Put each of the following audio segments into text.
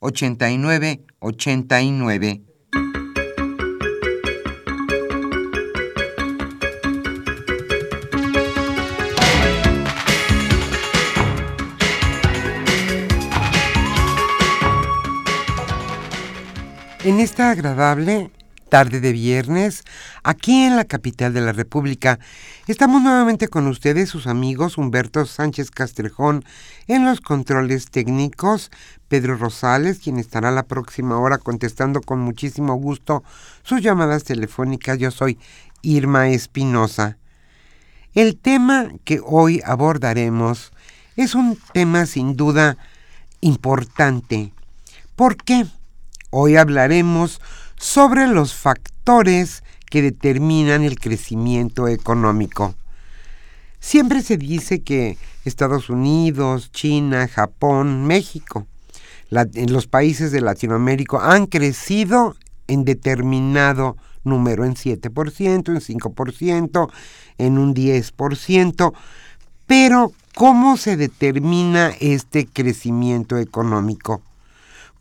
89 89. En esta agradable tarde de viernes, aquí en la capital de la República. Estamos nuevamente con ustedes, sus amigos Humberto Sánchez Castrejón en los controles técnicos, Pedro Rosales, quien estará la próxima hora contestando con muchísimo gusto sus llamadas telefónicas. Yo soy Irma Espinosa. El tema que hoy abordaremos es un tema sin duda importante. ¿Por qué? Hoy hablaremos sobre los factores que determinan el crecimiento económico. Siempre se dice que Estados Unidos, China, Japón, México, en los países de Latinoamérica han crecido en determinado número, en 7%, en 5%, en un 10%, pero ¿cómo se determina este crecimiento económico?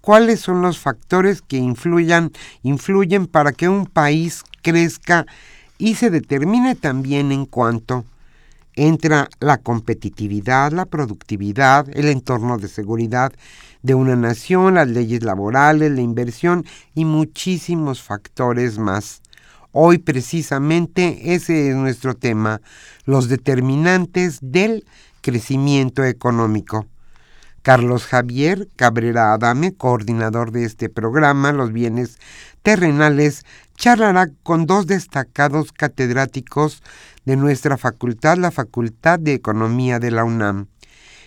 Cuáles son los factores que influyen para que un país crezca y se determine también en cuanto entra la competitividad, la productividad, el entorno de seguridad de una nación, las leyes laborales, la inversión y muchísimos factores más. Hoy precisamente ese es nuestro tema, los determinantes del crecimiento económico. Carlos Javier Cabrera Adame, coordinador de este programa, Los Bienes Terrenales, charlará con dos destacados catedráticos de nuestra facultad, la Facultad de Economía de la UNAM.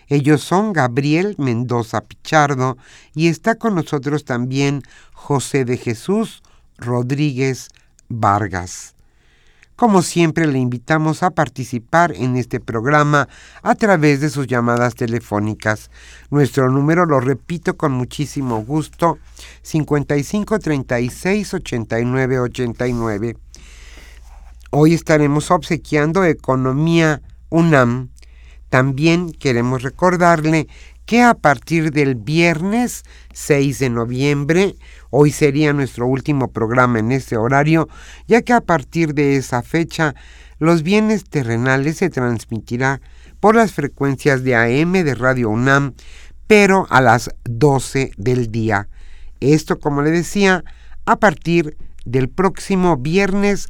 Ellos son Gabriel Mendoza Pichardo y está con nosotros también José de Jesús Rodríguez Vargas. Como siempre, le invitamos a participar en este programa a través de sus llamadas telefónicas. Nuestro número, lo repito con muchísimo gusto, 55 36 89 89. Hoy estaremos obsequiando Economía UNAM. También queremos recordarle que a partir del viernes 6 de noviembre, hoy sería nuestro último programa en este horario, ya que a partir de esa fecha los bienes terrenales se transmitirá por las frecuencias de AM de Radio UNAM, pero a las 12 del día. Esto, como le decía, a partir del próximo viernes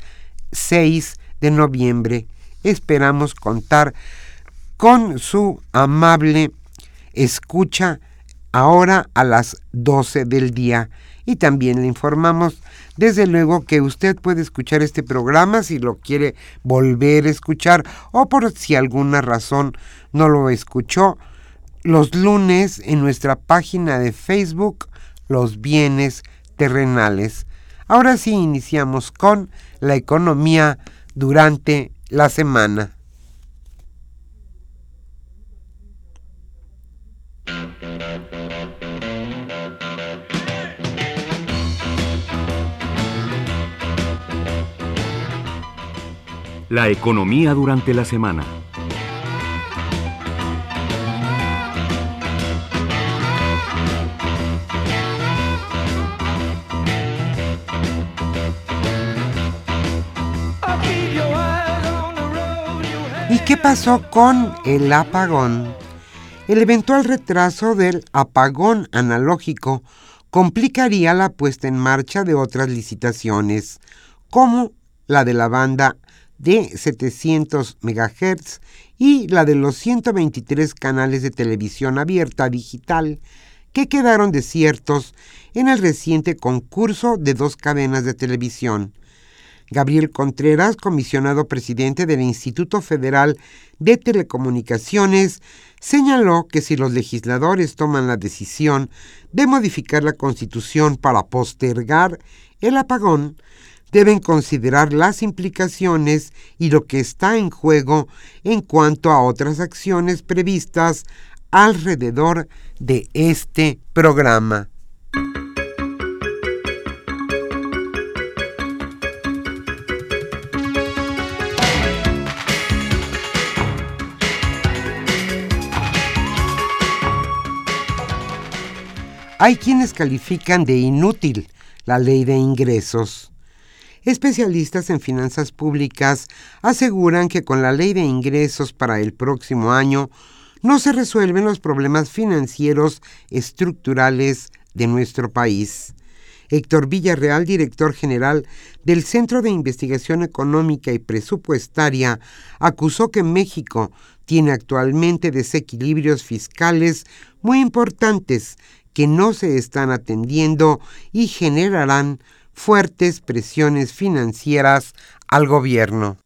6 de noviembre. Esperamos contar con su amable escucha ahora a las 12 del día. Y también le informamos, desde luego, que usted puede escuchar este programa si lo quiere volver a escuchar o por si alguna razón no lo escuchó, los lunes en nuestra página de Facebook, Los Bienes Terrenales. Ahora sí iniciamos con la economía durante la semana. La economía durante la semana. ¿Y qué pasó con el apagón? El eventual retraso del apagón analógico complicaría la puesta en marcha de otras licitaciones, como la de la banda de 700 MHz y la de los 123 canales de televisión abierta digital que quedaron desiertos en el reciente concurso de dos cadenas de televisión. Gabriel Contreras, comisionado presidente del Instituto Federal de Telecomunicaciones, señaló que si los legisladores toman la decisión de modificar la Constitución para postergar el apagón, deben considerar las implicaciones y lo que está en juego en cuanto a otras acciones previstas alrededor de este programa. Hay quienes califican de inútil la ley de ingresos. Especialistas en finanzas públicas aseguran que con la ley de ingresos para el próximo año no se resuelven los problemas financieros estructurales de nuestro país. Héctor Villarreal, director general del Centro de Investigación Económica y Presupuestaria, acusó que México tiene actualmente desequilibrios fiscales muy importantes que no se están atendiendo y generarán fuertes presiones financieras al gobierno.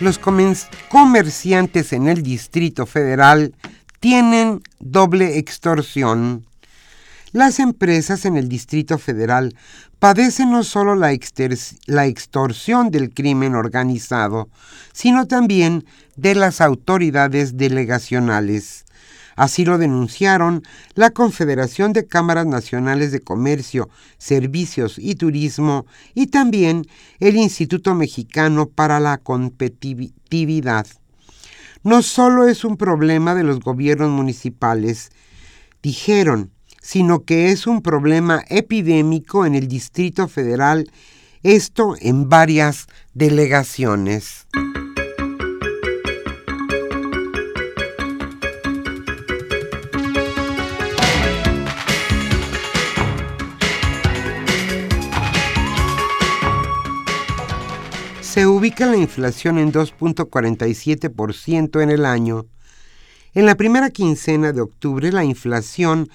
Los comerciantes en el Distrito Federal tienen doble extorsión las empresas en el Distrito Federal padecen no solo la, extorsión del crimen organizado, sino también de las autoridades delegacionales. Así lo denunciaron la Confederación de Cámaras Nacionales de Comercio, Servicios y Turismo y también el Instituto Mexicano para la Competitividad. No solo es un problema de los gobiernos municipales, dijeron, sino que es un problema epidémico en el Distrito Federal, esto en varias delegaciones. Se ubica la inflación en 2.47% en el año. En la primera quincena de octubre la inflación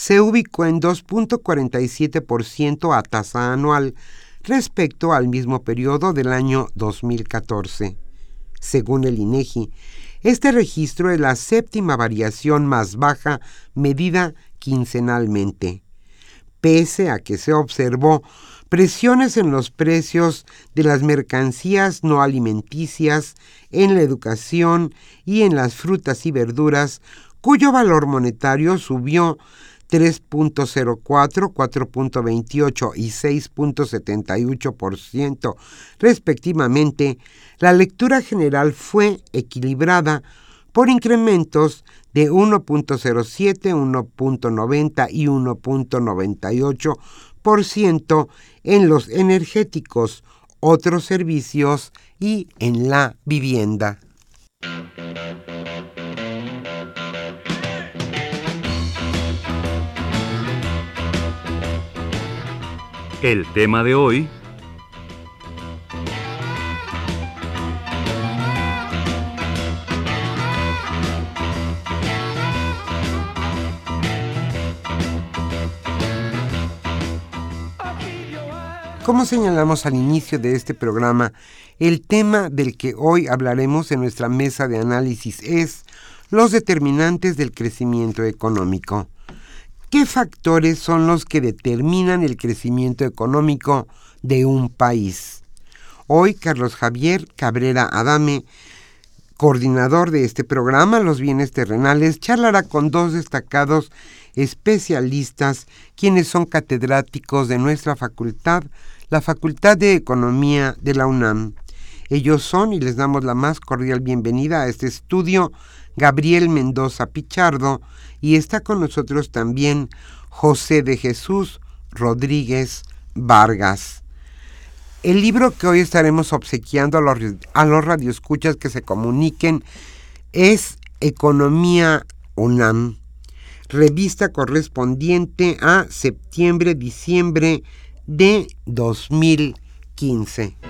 se ubicó en 2.47% a tasa anual respecto al mismo periodo del año 2014. Según el INEGI, este registro es la séptima variación más baja medida quincenalmente, pese a que se observó presiones en los precios de las mercancías no alimenticias, en la educación y en las frutas y verduras, cuyo valor monetario subió 3.04, 4.28 y 6.78% respectivamente, la lectura general fue equilibrada por incrementos de 1.07, 1.90 y 1.98% en los energéticos, otros servicios y en la vivienda. El tema de hoy... Como señalamos al inicio de este programa, el tema del que hoy hablaremos en nuestra mesa de análisis es los determinantes del crecimiento económico. ¿Qué factores son los que determinan el crecimiento económico de un país? Hoy Carlos Javier Cabrera Adame, coordinador de este programa, Los Bienes Terrenales, charlará con dos destacados especialistas, quienes son catedráticos de nuestra facultad, la Facultad de Economía de la UNAM. Ellos son, y les damos la más cordial bienvenida a este estudio, Gabriel Mendoza Pichardo, y está con nosotros también José de Jesús Rodríguez Vargas. El libro que hoy estaremos obsequiando a los, a los radioescuchas que se comuniquen es Economía UNAM, revista correspondiente a septiembre-diciembre de 2015.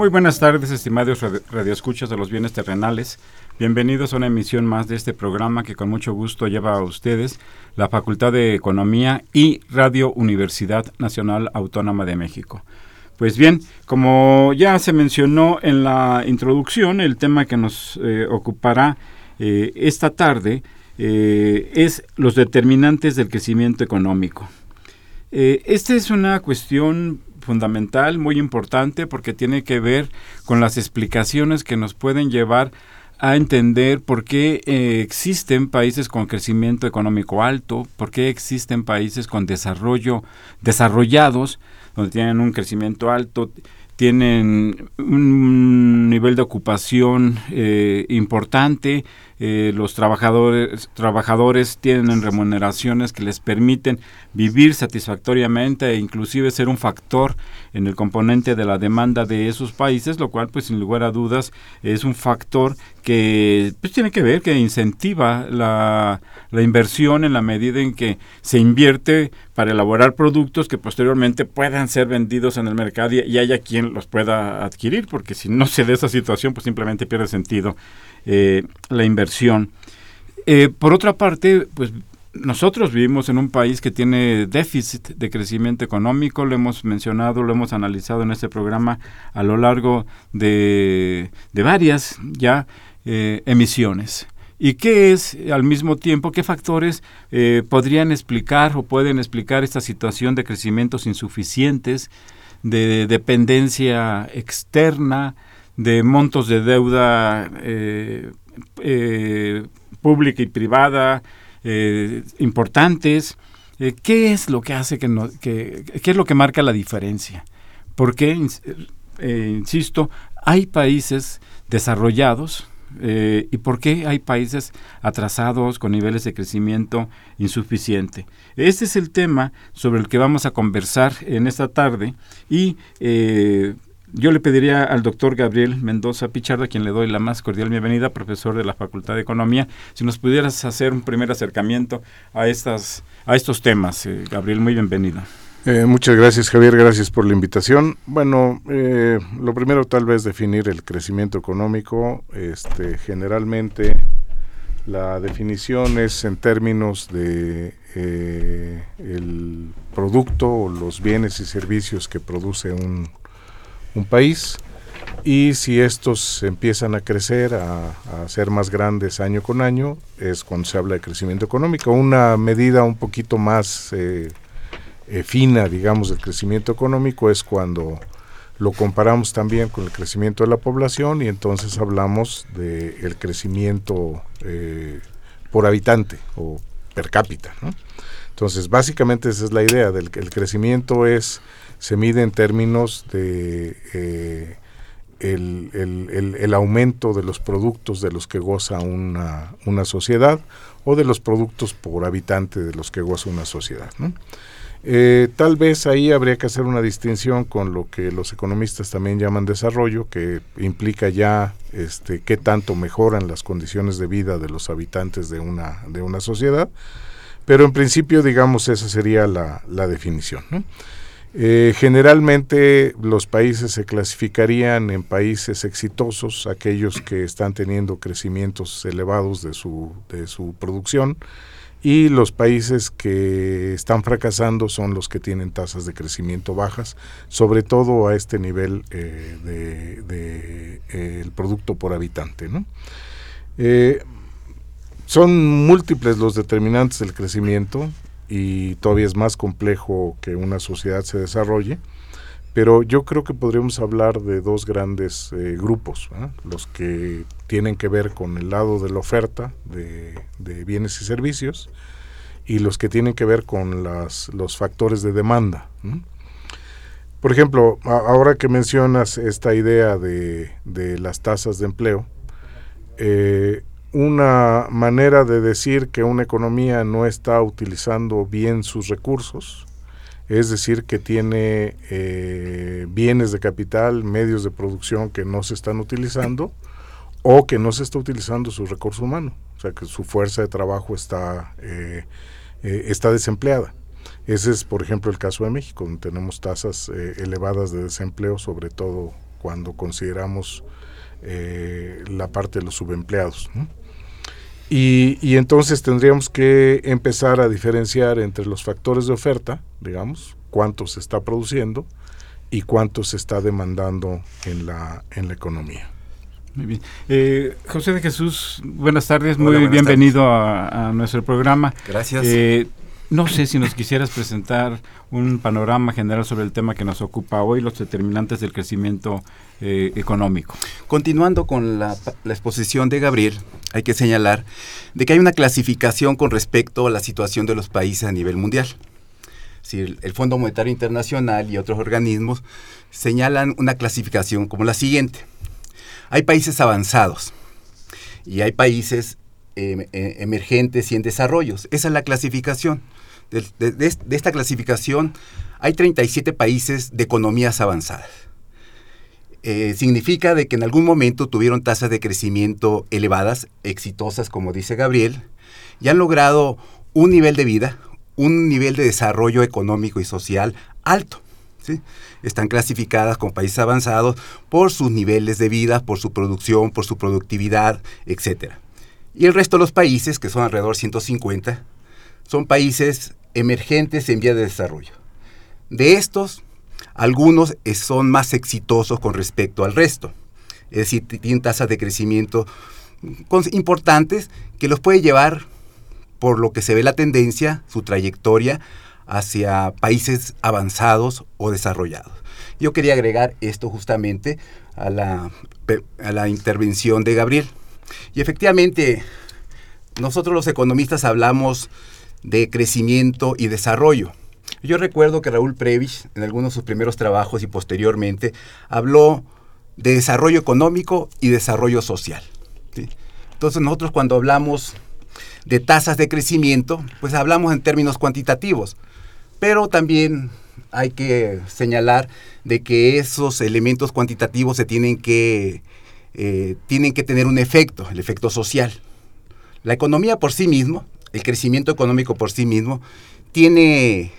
Muy buenas tardes, estimados radioescuchas de los bienes terrenales. Bienvenidos a una emisión más de este programa que con mucho gusto lleva a ustedes la Facultad de Economía y Radio Universidad Nacional Autónoma de México. Pues bien, como ya se mencionó en la introducción, el tema que nos eh, ocupará eh, esta tarde eh, es los determinantes del crecimiento económico. esta es una cuestión fundamental, muy importante, porque tiene que ver con las explicaciones que nos pueden llevar a entender por qué eh, existen países con crecimiento económico alto, por qué existen países con desarrollo desarrollados, donde tienen un crecimiento alto, tienen un nivel de ocupación eh, importante, eh, los trabajadores, trabajadores tienen remuneraciones que les permiten vivir satisfactoriamente e inclusive ser un factor en el componente de la demanda de esos países, lo cual pues sin lugar a dudas es un factor que pues tiene que ver, que incentiva la, la inversión en la medida en que se invierte para elaborar productos que posteriormente puedan ser vendidos en el mercado y, y haya quien los pueda adquirir, porque si no se da esa situación pues simplemente pierde sentido eh, la inversión. Eh, por otra parte, pues nosotros vivimos en un país que tiene déficit de crecimiento económico, lo hemos mencionado, lo hemos analizado en este programa a lo largo de, varias ya eh, emisiones. ¿Y qué es al mismo tiempo, qué factores podrían explicar o pueden explicar esta situación de crecimientos insuficientes, de dependencia externa, de montos de deuda eh, eh, pública y privada eh, importantes, ¿qué es lo que hace que, no, qué es lo que marca la diferencia? Porque, insisto, hay países desarrollados y por qué hay países atrasados con niveles de crecimiento insuficiente. Este es el tema sobre el que vamos a conversar en esta tarde y yo le pediría al doctor Gabriel Mendoza Pichardo, a quien le doy la más cordial bienvenida, profesor de la Facultad de Economía, si nos pudieras hacer un primer acercamiento a, estas, a estos temas. Eh, Gabriel, muy bienvenido. Eh, muchas gracias Javier, gracias por la invitación. Bueno, eh, lo primero tal vez definir el crecimiento económico. Este, generalmente la definición es en términos de eh, el producto o los bienes y servicios que produce un, un país y si estos empiezan a crecer, a, ser más grandes año con año, es cuando se habla de crecimiento económico. Una medida un poquito más eh, eh, fina, digamos, del crecimiento económico es cuando lo comparamos también con el crecimiento de la población y entonces hablamos del el crecimiento eh, por habitante o per cápita. Entonces, básicamente esa es la idea, del el crecimiento es, se mide en términos de eh, el, el, el, aumento de los productos de los que goza una, una sociedad o de los productos por habitante de los que goza una sociedad. ¿no? Eh, tal vez ahí habría que hacer una distinción con lo que los economistas también llaman desarrollo, que implica ya este, qué tanto mejoran las condiciones de vida de los habitantes de una, de una sociedad, pero en principio, digamos, esa sería la, la definición. ¿no? Eh, generalmente los países se clasificarían en países exitosos, aquellos que están teniendo crecimientos elevados de su, de su producción, y los países que están fracasando son los que tienen tasas de crecimiento bajas, sobre todo a este nivel eh, de, eh, producto por habitante. ¿no? Son múltiples los determinantes del crecimiento y todavía es más complejo que una sociedad se desarrolle. Pero yo creo que podríamos hablar de dos grandes eh, grupos, los que tienen que ver con el lado de la oferta de, bienes y servicios y los que tienen que ver con las, los factores de demanda. Por ejemplo, ahora que mencionas esta idea de, de las tasas de empleo, eh, una manera de decir que una economía no está utilizando bien sus recursos, es decir, que tiene eh, bienes de capital, medios de producción que no se están utilizando o que no se está utilizando su recurso humano, o sea, que su fuerza de trabajo está, eh, eh, está desempleada. Ese es, por ejemplo, el caso de México, donde tenemos tasas eh, elevadas de desempleo, sobre todo cuando consideramos la parte de los subempleados. Y, y, entonces tendríamos que empezar a diferenciar entre los factores de oferta, digamos, cuánto se está produciendo y cuánto se está demandando en la, en la economía. Muy bien. Eh, José de Jesús, buenas tardes, Hola, muy buenas bienvenido tardes. A, a, nuestro programa. Gracias. Eh, no sé si nos quisieras presentar un panorama general sobre el tema que nos ocupa hoy, los determinantes del crecimiento eh, económico. Continuando con la, exposición de Gabriel, hay que señalar de que hay una clasificación con respecto a la situación de los países a nivel mundial. Si el, Fondo Monetario Internacional y otros organismos señalan una clasificación como la siguiente. Hay países avanzados y hay países eh, eh, emergentes y en desarrollos. Esa es la clasificación. De, esta clasificación hay 37 países de economías avanzadas. Eh, significa de que en algún momento tuvieron tasas de crecimiento elevadas, exitosas, como dice Gabriel, y han logrado un nivel de vida, un nivel de desarrollo económico y social alto. ¿sí? Están clasificadas como países avanzados por sus niveles de vida, por su producción, por su productividad, etc. Y el resto de los países, que son alrededor de 150, son países emergentes en vía de desarrollo. De estos, algunos son más exitosos con respecto al resto. Es decir, tienen tasas de crecimiento importantes que los puede llevar, por lo que se ve la tendencia, su trayectoria, hacia países avanzados o desarrollados. Yo quería agregar esto justamente a la, a la intervención de Gabriel. Y efectivamente, nosotros los economistas hablamos de crecimiento y desarrollo. Yo recuerdo que Raúl Previch, en algunos de sus primeros trabajos y posteriormente, habló de desarrollo económico y desarrollo social. Entonces nosotros cuando hablamos de tasas de crecimiento, pues hablamos en términos cuantitativos, pero también hay que señalar de que esos elementos cuantitativos se tienen que, eh, tienen que tener un efecto, el efecto social. La economía por sí mismo, el crecimiento económico por sí mismo, tiene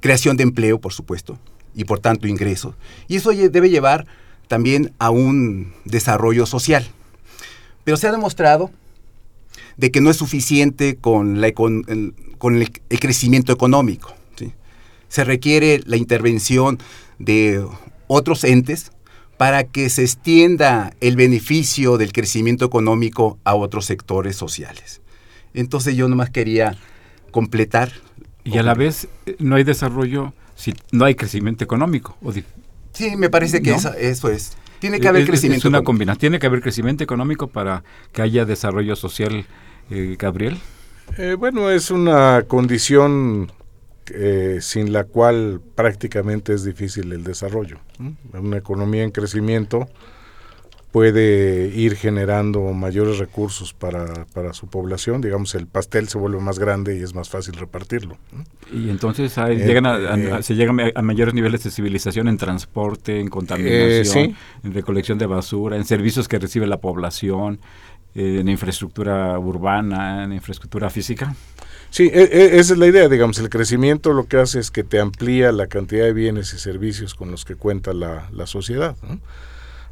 creación de empleo, por supuesto, y por tanto ingresos. Y eso debe llevar también a un desarrollo social. Pero se ha demostrado de que no es suficiente con, el, crecimiento económico. Se requiere la intervención de otros entes para que se extienda el beneficio del crecimiento económico a otros sectores sociales. Entonces yo nomás quería completar. Y a la vez eh, no hay desarrollo si no hay crecimiento económico. sí, me parece que eso, es. Tiene que haber crecimiento. Es una combinación. Tiene que haber crecimiento económico para que haya desarrollo social, eh, Gabriel. Eh, bueno, es una condición eh, sin la cual prácticamente es difícil el desarrollo. Una economía en crecimiento puede ir generando mayores recursos para, para, su población, digamos, el pastel se vuelve más grande y es más fácil repartirlo. Y entonces eh, llegan a, se llegan a mayores niveles de civilización en transporte, en contaminación, en recolección de basura, en servicios que recibe la población, eh, en infraestructura urbana, en infraestructura física. Sí, e, e, esa es la idea, digamos, el crecimiento lo que hace es que te amplía la cantidad de bienes y servicios con los que cuenta la, la sociedad.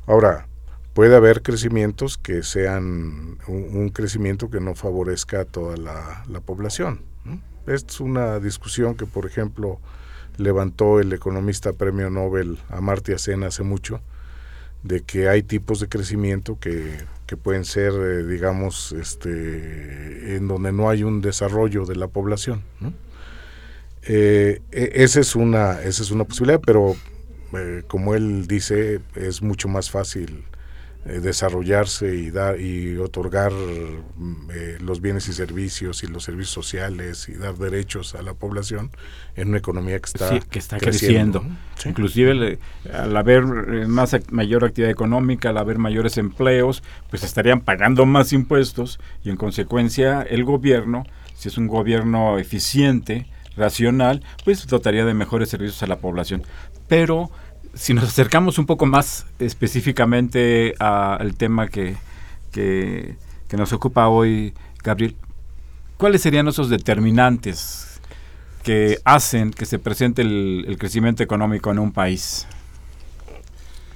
Ahora, puede haber crecimientos que sean un, crecimiento que no favorezca a toda la, la población. Es una discusión que, por ejemplo, levantó el economista premio Nobel Amartya Sen hace mucho, de que hay tipos de crecimiento que, que pueden ser, eh, digamos, este, en donde no hay un desarrollo de la población. Eh, e, esa, es una, esa es una posibilidad, pero eh, como él dice, es mucho más fácil eh, desarrollarse y dar y otorgar mm, eh, los bienes y servicios y los servicios sociales y dar derechos a la población en una economía que está, que está creciendo. Inclusive al haber eh, más mayor actividad económica, al haber mayores empleos, pues estarían pagando más impuestos y en consecuencia el gobierno, si es un gobierno eficiente, racional, pues dotaría de mejores servicios a la población. Pero si nos acercamos un poco más específicamente al tema que, que, nos ocupa hoy, Gabriel, ¿cuáles serían esos determinantes que hacen que se presente el, crecimiento económico en un país?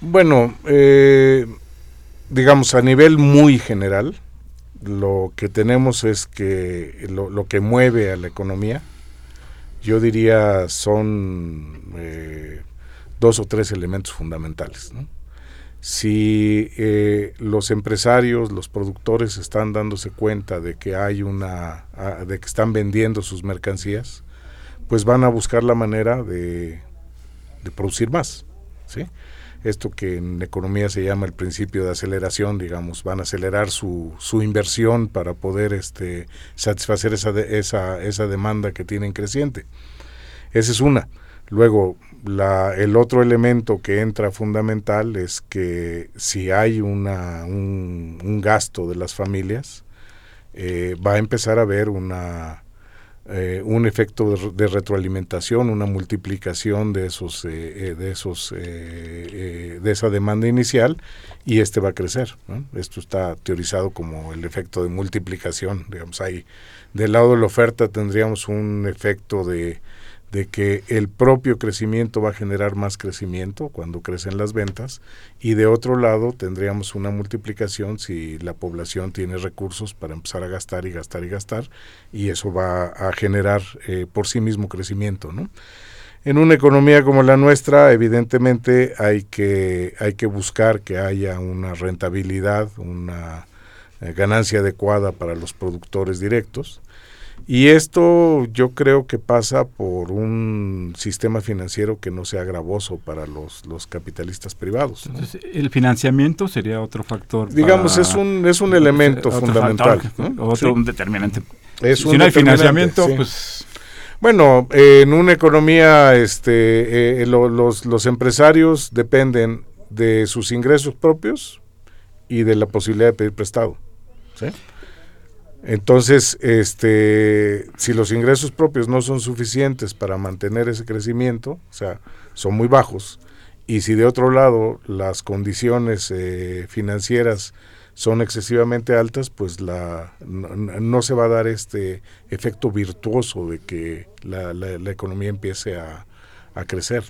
Bueno, eh, digamos a nivel muy general, lo que tenemos es que lo, que mueve a la economía, yo diría son eh, dos o tres elementos fundamentales. Si eh, los empresarios, los productores están dándose cuenta de que hay una, ah, de que están vendiendo sus mercancías, pues van a buscar la manera de, producir más, ¿sí? Esto que en economía se llama el principio de aceleración, digamos, van a acelerar su, inversión para poder este, satisfacer esa, esa, esa demanda que tienen creciente. Esa es una. Luego, el otro elemento que entra fundamental es que si hay una, un, gasto de las familias, eh, va a empezar a haber una, eh, un efecto de, retroalimentación, una multiplicación de esos, eh, de esos, de esa demanda inicial y este va a crecer. Esto está teorizado como el efecto de multiplicación. Digamos, ahí del lado de la oferta tendríamos un efecto de de que el propio crecimiento va a generar más crecimiento cuando crecen las ventas y de otro lado tendríamos una multiplicación si la población tiene recursos para empezar a gastar y gastar y gastar y eso va a generar eh, por sí mismo crecimiento, ¿no? En una economía como la nuestra, evidentemente hay que, hay que buscar que haya una rentabilidad, una eh, ganancia adecuada para los productores directos y esto yo creo que pasa por un sistema financiero que no sea gravoso para los, los capitalistas privados. el financiamiento sería otro factor. Digamos, es un, es un elemento fundamental. otro un determinante. Es si un no hay financiamiento, sí. pues Bueno, eh, en una economía, este, eh, lo- los, los empresarios dependen de sus ingresos propios y de la posibilidad de pedir prestado. ¿sí? Entonces, este, si los ingresos propios no son suficientes para mantener ese crecimiento, o sea, son muy bajos, y si de otro lado las condiciones eh, financieras son excesivamente altas, pues la, no, se va a dar este efecto virtuoso de que la, la- economía empiece a, a crecer.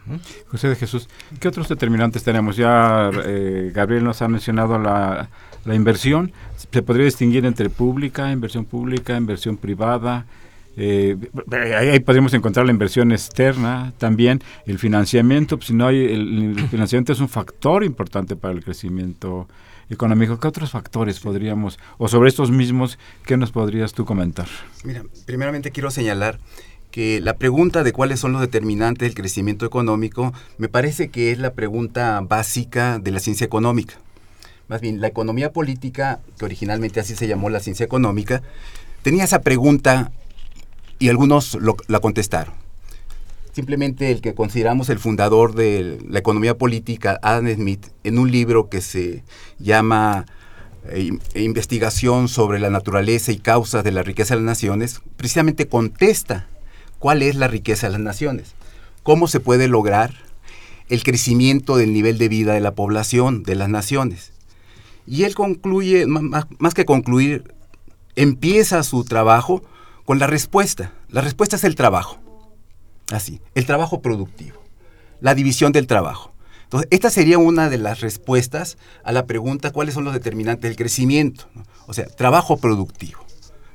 José de Jesús, ¿qué otros determinantes tenemos? Ya eh, Gabriel nos ha mencionado la, la inversión. ¿Se podría distinguir entre pública, inversión pública, inversión privada? Eh, ahí, podríamos encontrar la inversión externa también, el financiamiento, pues, si no hay, el, el financiamiento es un factor importante para el crecimiento económico. ¿Qué otros factores podríamos, o sobre estos mismos, qué nos podrías tú comentar? Mira, primeramente quiero señalar que la pregunta de cuáles son los determinantes del crecimiento económico me parece que es la pregunta básica de la ciencia económica. Más bien, la economía política, que originalmente así se llamó la ciencia económica, tenía esa pregunta y algunos lo- la contestaron. Simplemente el que consideramos el fundador de la economía política, Adam Smith, en un libro que se llama eh, in- Investigación sobre la naturaleza y causas de la riqueza de las naciones, precisamente contesta cuál es la riqueza de las naciones, cómo se puede lograr el crecimiento del nivel de vida de la población, de las naciones. Y él concluye, más que concluir, empieza su trabajo con la respuesta. La respuesta es el trabajo. Así, el trabajo productivo, la división del trabajo. Entonces, esta sería una de las respuestas a la pregunta cuáles son los determinantes del crecimiento. O sea, trabajo productivo,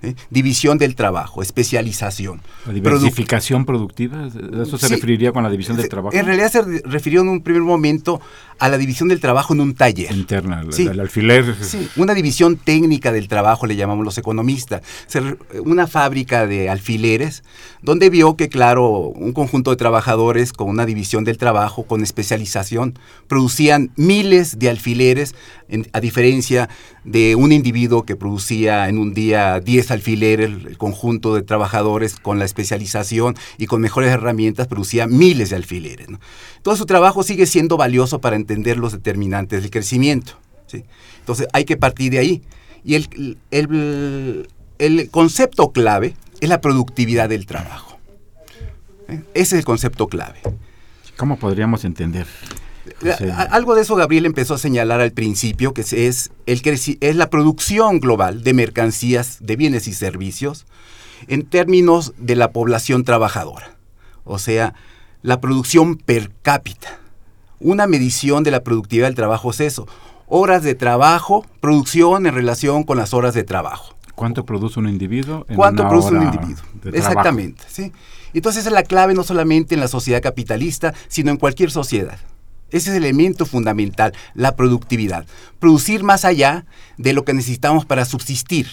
¿eh? división del trabajo, especialización. ¿La diversificación productiva? ¿Eso se Sí. referiría con la división del trabajo? En realidad se re- refirió en un primer momento a la división del trabajo en un taller. interna, Sí. el alfiler. Sí, una división técnica del trabajo, le llamamos los economistas. Una fábrica de alfileres, donde vio que, claro, un conjunto de trabajadores con una división del trabajo, con especialización, producían miles de alfileres, a diferencia de un individuo que producía en un día 10 alfileres, el conjunto de trabajadores con la especialización y con mejores herramientas producía miles de alfileres. Todo su trabajo sigue siendo valioso para entender los determinantes del crecimiento. Entonces hay que partir de ahí. Y el, el- el concepto clave es la productividad del trabajo. ¿eh? Ese es el concepto clave. ¿Cómo podríamos entender? Algo de eso Gabriel empezó a señalar al principio, que es, el es la producción global de mercancías, de bienes y servicios en términos de la población trabajadora. O sea, la producción per cápita. Una medición de la productividad del trabajo es eso. Horas de trabajo, producción en relación con las horas de trabajo. ¿Cuánto produce un individuo? en ¿Cuánto una produce un individuo? trabajo? Exactamente, ¿sí? Entonces esa es la clave no solamente en la sociedad capitalista, sino en cualquier sociedad. Ese es el elemento fundamental, la productividad. Producir más allá de lo que necesitamos para subsistir.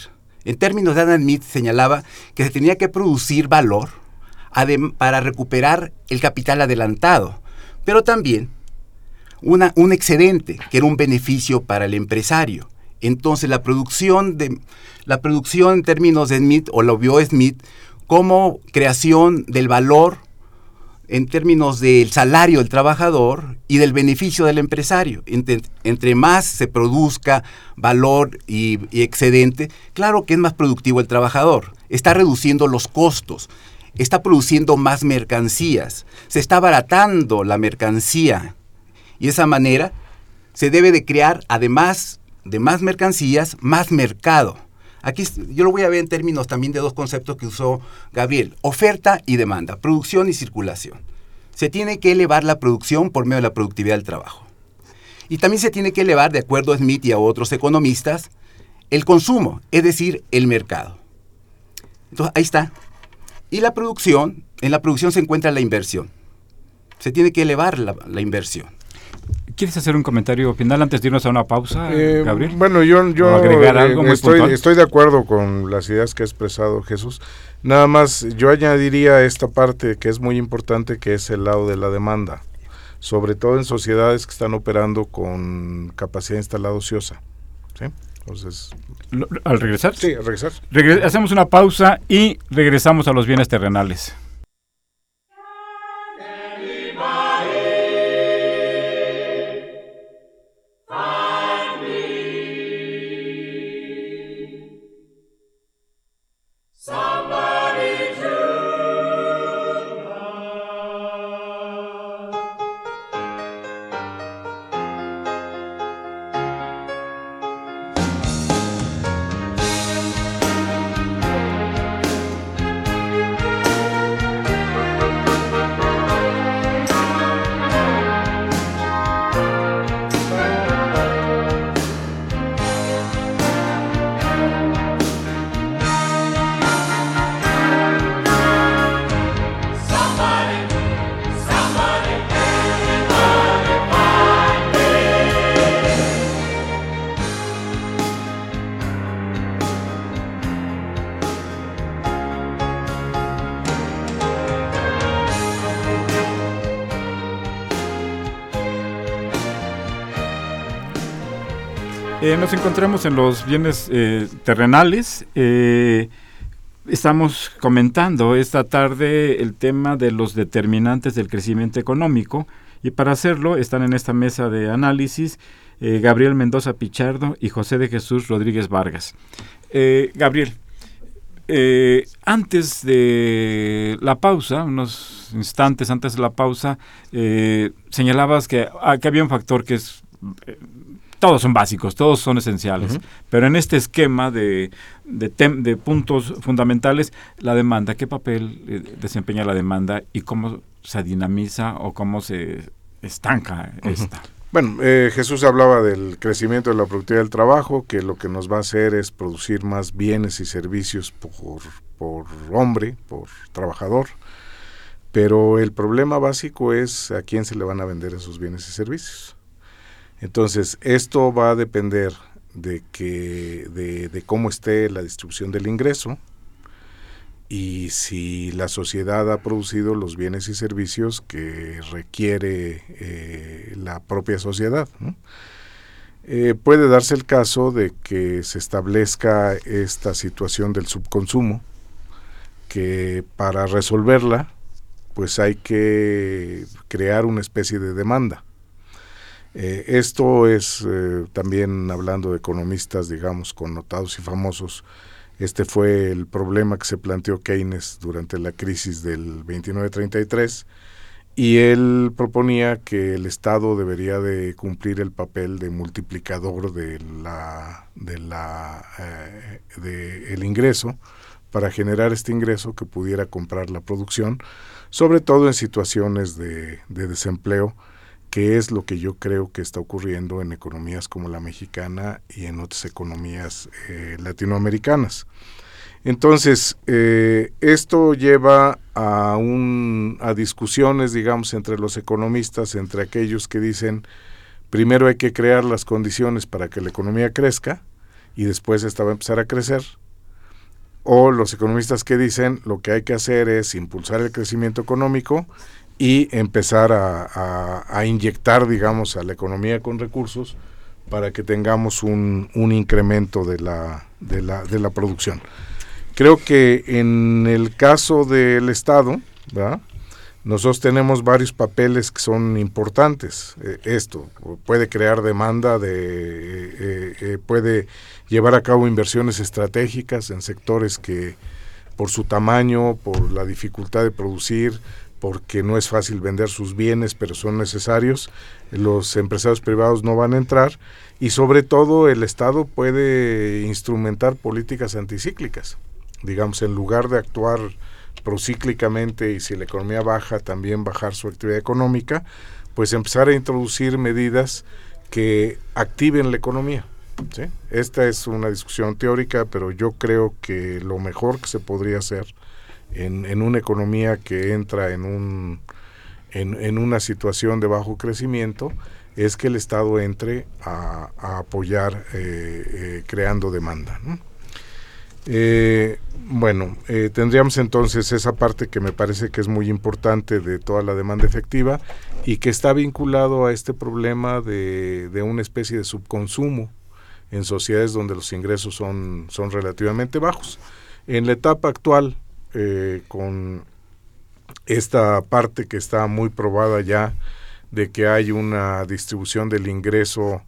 En términos de Adam Smith señalaba que se tenía que producir valor para recuperar el capital adelantado, pero también una- un excedente, que era un beneficio para el empresario. Entonces la producción, de, la producción en términos de Smith, o lo vio Smith, como creación del valor en términos del salario del trabajador y del beneficio del empresario. Entre, más se produzca valor y, y excedente, claro que es más productivo el trabajador. Está reduciendo los costos, está produciendo más mercancías, se está abaratando la mercancía y de esa manera se debe de crear, además de más mercancías, más mercado. Aquí yo lo voy a ver en términos también de dos conceptos que usó Gabriel, oferta y demanda, producción y circulación. Se tiene que elevar la producción por medio de la productividad del trabajo. Y también se tiene que elevar, de acuerdo a Smith y a otros economistas, el consumo, es decir, el mercado. Entonces, ahí está. Y la producción, en la producción se encuentra la inversión. Se tiene que elevar la, la inversión. ¿Quieres hacer un comentario final antes de irnos a una pausa, Eh, Gabriel? Bueno, yo, yo ¿O agregar eh, algo muy estoy, puntual? estoy de acuerdo con las ideas que ha expresado Jesús. Nada más, yo añadiría esta parte que es muy importante, que es el lado de la demanda, sobre todo en sociedades que están operando con capacidad instalada ociosa. ¿sí? Entonces, Al regresar, sí, al regresar. Regre- hacemos una pausa y regresamos a los bienes terrenales. Eh, nos encontramos en los bienes eh, terrenales. eh, estamos comentando esta tarde el tema de los determinantes del crecimiento económico y para hacerlo están en esta mesa de análisis Gabriel Mendoza Pichardo y José de Jesús Rodríguez Vargas. Gabriel, antes de la pausa, unos instantes antes de la pausa, señalabas que, ah, que había un factor que es... todos son básicos, todos son esenciales, pero en este esquema de, de, tem- de puntos fundamentales, la demanda, ¿qué papel eh, desempeña la demanda y cómo se dinamiza o cómo se estanca esta? Bueno, eh, Jesús hablaba del crecimiento de la productividad del trabajo, que lo que nos va a hacer es producir más bienes y servicios por, por hombre, por trabajador. Pero el problema básico es a quién se le van a vender esos bienes y servicios. Entonces, esto va a depender de, que, de, de cómo esté la distribución del ingreso y si la sociedad ha producido los bienes y servicios que requiere eh, la propia sociedad. Eh, puede darse el caso de que se establezca esta situación del subconsumo, que para resolverla, pues hay que crear una especie de demanda. Eh, esto es eh, también hablando de economistas, digamos, connotados y famosos. Este fue el problema que se planteó Keynes durante la crisis del 29-33 y él proponía que el Estado debería de cumplir el papel de multiplicador de la, de la, eh, el ingreso para generar este ingreso que pudiera comprar la producción, sobre todo en situaciones de desempleo que es lo que yo creo que está ocurriendo en economías como la mexicana y en otras economías eh, latinoamericanas. Entonces, eh, esto lleva a, un, a discusiones, digamos, entre los economistas, entre aquellos que dicen, primero hay que crear las condiciones para que la economía crezca y después esta va a empezar a crecer, o los economistas que dicen, lo que hay que hacer es impulsar el crecimiento económico y empezar a, a, inyectar, digamos, a la economía con recursos para que tengamos un, un incremento de la, de, la, de la producción. Creo que en el caso del Estado, nosotros tenemos varios papeles que son importantes. Eh, esto puede crear demanda, de, eh, eh, puede llevar a cabo inversiones estratégicas en sectores que por su tamaño, por la dificultad de producir, porque no es fácil vender sus bienes, pero son necesarios, los empresarios privados no van a entrar y sobre todo el Estado puede instrumentar políticas anticíclicas. Digamos, en lugar de actuar procíclicamente y si la economía baja, también bajar su actividad económica, pues empezar a introducir medidas que activen la economía. Esta es una discusión teórica, pero yo creo que lo mejor que se podría hacer en, una economía que entra en, un, en, una situación de bajo crecimiento es que el Estado entre a, apoyar eh, eh, creando demanda. Eh, bueno, tendríamos entonces esa parte que me parece que es muy importante de toda la demanda efectiva y que está vinculado a este problema de, de una especie de subconsumo en sociedades donde los ingresos son, son relativamente bajos. En la etapa actual, eh, con esta parte que está muy probada ya de que hay una distribución del ingreso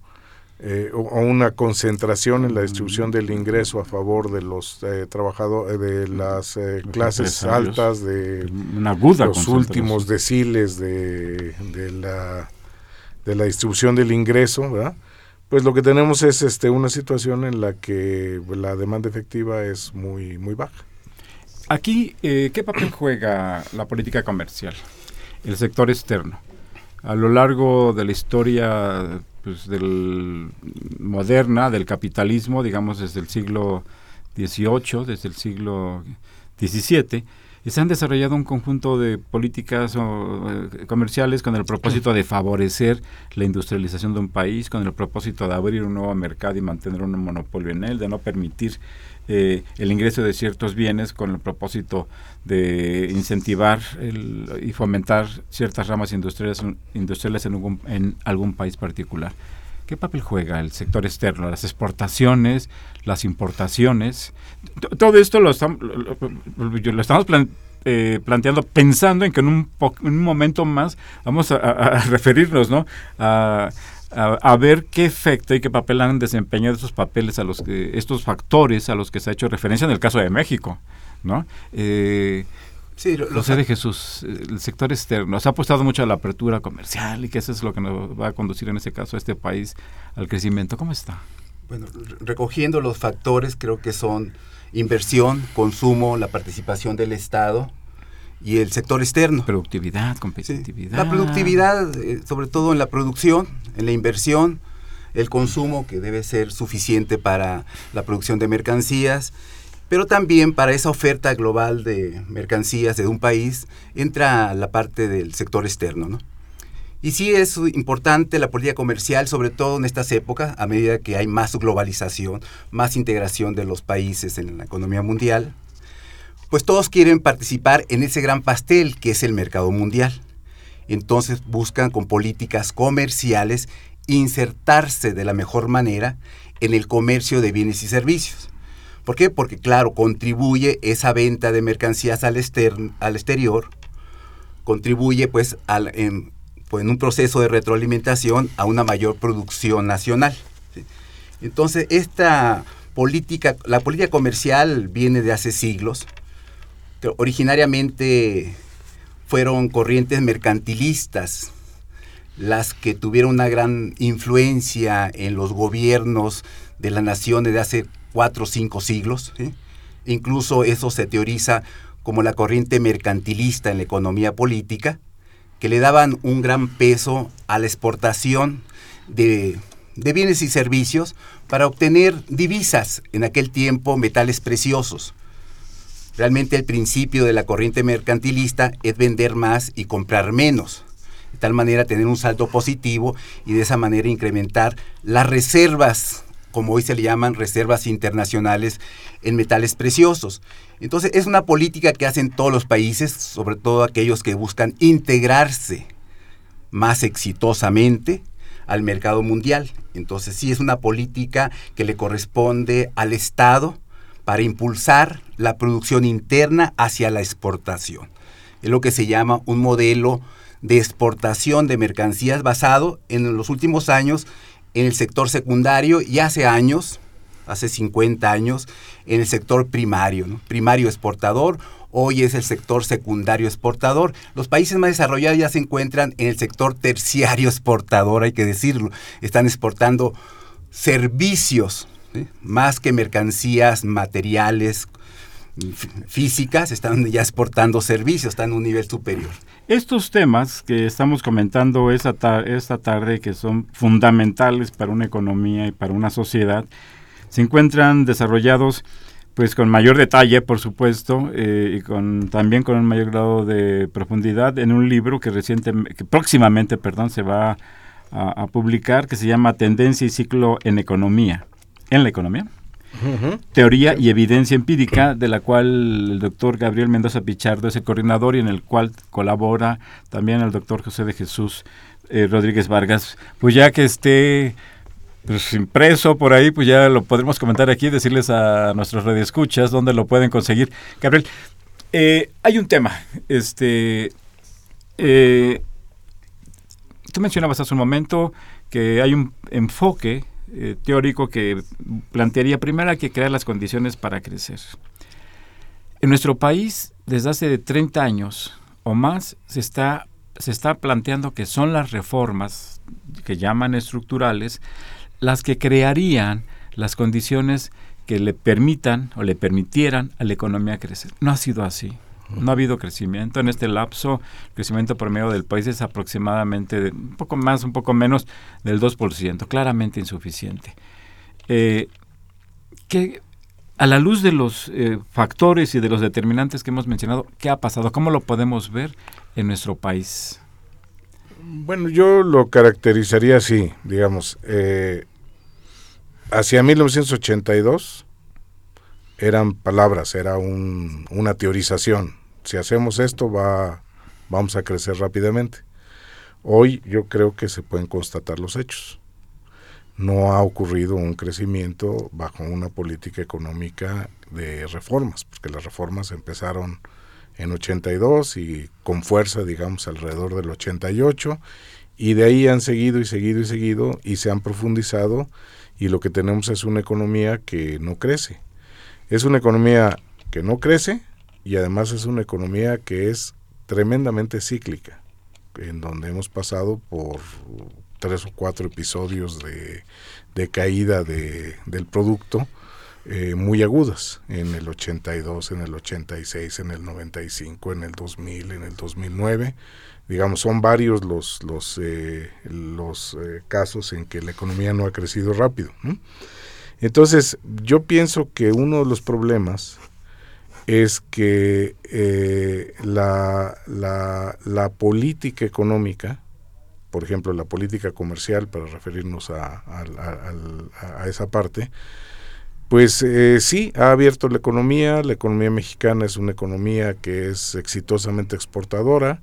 eh, o, una concentración en la distribución del ingreso a favor de los eh, trabajadores, de las clases altas, de los últimos deciles de, de, la, de la distribución del ingreso, ¿verdad? pues lo que tenemos es este una situación en la que la demanda efectiva es muy muy baja. Aquí, eh, ¿qué papel juega la política comercial, el sector externo? A lo largo de la historia pues, del, moderna del capitalismo, digamos desde el siglo XVIII, desde el siglo XVII, se han desarrollado un conjunto de políticas eh, comerciales con el propósito de favorecer la industrialización de un país, con el propósito de abrir un nuevo mercado y mantener un monopolio en él, de no permitir eh, el ingreso de ciertos bienes con el propósito de incentivar y fomentar ciertas ramas industriales, en algún país particular. ¿Qué papel juega el sector externo? Las exportaciones, las importaciones. Todo esto lo, estamos, lo, estamos eh, planteando pensando en que en un, un momento más vamos a, referirnos ¿no? A, ver qué efecto y qué papel han desempeñado estos papeles a los que estos factores a los que se ha hecho referencia en el caso de México, ¿no? Eh, Sí, lo, José de Jesús, el sector externo, se ha apostado mucho a la apertura comercial y que eso es lo que nos va a conducir en este caso a este país al crecimiento. ¿Cómo está? Bueno, recogiendo los factores, creo que son inversión, consumo, la participación del Estado y el sector externo. Productividad, competitividad. La productividad, eh, sobre todo en la producción, en la inversión, el consumo que debe ser suficiente para la producción de mercancías pero también para esa oferta global de mercancías de un país entra la parte del sector externo. ¿no? Y sí es importante la política comercial, sobre todo en estas épocas, a medida que hay más globalización, más integración de los países en la economía mundial, pues todos quieren participar en ese gran pastel que es el mercado mundial. Entonces buscan con políticas comerciales insertarse de la mejor manera en el comercio de bienes y servicios. ¿Por qué? Porque claro, contribuye esa venta de mercancías al, al exterior, contribuye pues, en, pues, en, un proceso de retroalimentación a una mayor producción nacional. Entonces, esta política, la política comercial viene de hace siglos. Originariamente fueron corrientes mercantilistas las que tuvieron una gran influencia en los gobiernos de las naciones de hace cuatro o cinco siglos. Incluso eso se teoriza como la corriente mercantilista en la economía política, que le daban un gran peso a la exportación de, de bienes y servicios para obtener divisas, en aquel tiempo metales preciosos. Realmente el principio de la corriente mercantilista es vender más y comprar menos. De tal manera tener un saldo positivo y de esa manera incrementar las reservas como hoy se le llaman reservas internacionales en metales preciosos. Entonces es una política que hacen todos los países, sobre todo aquellos que buscan integrarse más exitosamente al mercado mundial. Entonces sí es una política que le corresponde al Estado para impulsar la producción interna hacia la exportación. Es lo que se llama un modelo de exportación de mercancías basado en los últimos años en el sector secundario y hace años, hace 50 años, en el sector primario, primario exportador, hoy es el sector secundario exportador. Los países más desarrollados ya se encuentran en el sector terciario exportador, hay que decirlo, están exportando servicios, más que mercancías, materiales, físicas, están ya exportando servicios, están en un nivel superior. Estos temas que estamos comentando esta, esta tarde, que son fundamentales para una economía y para una sociedad, se encuentran desarrollados pues con mayor detalle, por supuesto, eh, y con también con un mayor grado de profundidad en un libro que recientemente, que próximamente, perdón, se va a, a publicar, que se llama Tendencia y ciclo en economía, en la economía teoría y evidencia empírica, de la cual el doctor Gabriel Mendoza Pichardo es el coordinador y en el cual colabora también el doctor José de Jesús eh, Rodríguez Vargas. Pues ya que esté pues, impreso por ahí, pues ya lo podremos comentar aquí, decirles a nuestros radioescuchas dónde lo pueden conseguir. Gabriel, eh, hay un tema, este, eh, tú mencionabas hace un momento que hay un enfoque eh, teórico que plantearía primero hay que crear las condiciones para crecer. En nuestro país, desde hace 30 años o más, se está, se está planteando que son las reformas que llaman estructurales las que crearían las condiciones que le permitan o le permitieran a la economía crecer. No ha sido así. No ha habido crecimiento. En este lapso, el crecimiento promedio del país es aproximadamente un poco más, un poco menos del 2%, claramente insuficiente. Eh, que a la luz de los eh, factores y de los determinantes que hemos mencionado, ¿qué ha pasado? ¿Cómo lo podemos ver en nuestro país? Bueno, yo lo caracterizaría así, digamos, eh, hacia 1982 eran palabras, era una teorización. Si hacemos esto va, vamos a crecer rápidamente. Hoy yo creo que se pueden constatar los hechos. No ha ocurrido un crecimiento bajo una política económica de reformas, porque las reformas empezaron en 82 y con fuerza, digamos, alrededor del 88, y de ahí han seguido y seguido y seguido y se han profundizado y lo que tenemos es una economía que no crece. Es una economía que no crece y además es una economía que es tremendamente cíclica, en donde hemos pasado por tres o cuatro episodios de, caída de, del producto eh, muy agudas, en el 82, en el 86, en el 95, en el 2000, en el 2009. Digamos, son varios los, los, eh, los eh, casos en que la economía no ha crecido rápido. Entonces, yo pienso que uno de los problemas es que la, la, la, política económica, por ejemplo, la política comercial, para referirnos a, a esa parte, pues eh, sí, ha abierto la economía. La economía mexicana es una economía que es exitosamente exportadora.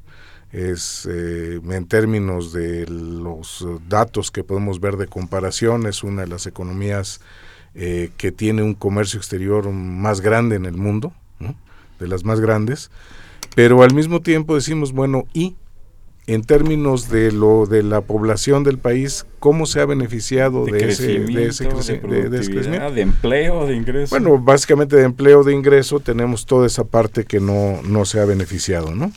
Es eh, en términos de los datos que podemos ver de comparación, es una de las economías eh, que tiene un comercio exterior más grande en el mundo, de las más grandes. Pero al mismo tiempo decimos, bueno, ¿y en términos de lo de la población del país, cómo se ha beneficiado de, ese, de ese, crecimiento. De empleo, de ingreso. Bueno, básicamente de empleo, de ingreso, tenemos toda esa parte que no, no se ha beneficiado, ¿no?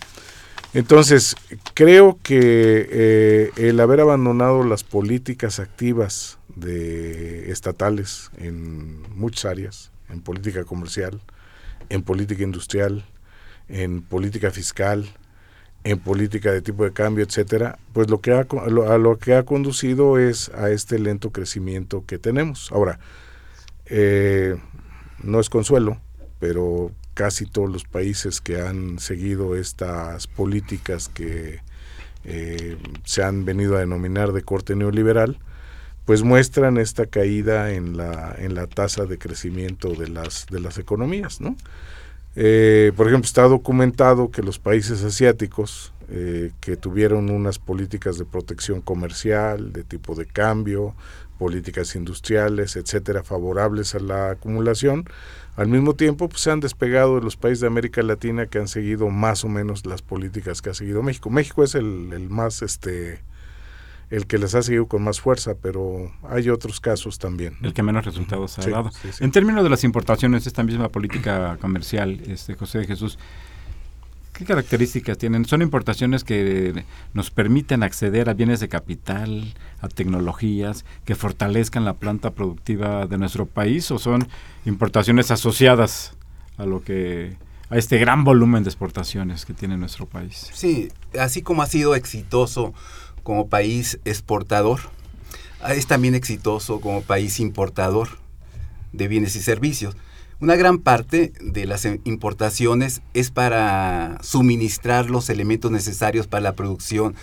Entonces, creo que eh, el haber abandonado las políticas activas de estatales en muchas áreas, en política comercial, en política industrial, en política fiscal, en política de tipo de cambio, etcétera, pues lo que ha, a lo que ha conducido es a este lento crecimiento que tenemos. Ahora, eh, no es consuelo, pero casi todos los países que han seguido estas políticas que eh, se han venido a denominar de corte neoliberal, pues muestran esta caída en la, en la tasa de crecimiento de las, de las economías, ¿no? Eh, por ejemplo, está documentado que los países asiáticos eh, que tuvieron unas políticas de protección comercial, de tipo de cambio, políticas industriales, etcétera, favorables a la acumulación, al mismo tiempo pues, se han despegado de los países de América Latina que han seguido más o menos las políticas que ha seguido México. México es el, el más este el que les ha seguido con más fuerza, pero hay otros casos también. El que menos resultados ha dado. En términos de las importaciones, esta misma política comercial, este José de Jesús, ¿qué características tienen? ¿Son importaciones que nos permiten acceder a bienes de capital, a tecnologías, que fortalezcan la planta productiva de nuestro país o son importaciones asociadas a lo que a este gran volumen de exportaciones que tiene nuestro país? Sí, así como ha sido exitoso como país exportador, es también exitoso como país importador de bienes y servicios. Una gran parte de las importaciones es para suministrar los elementos necesarios para la producción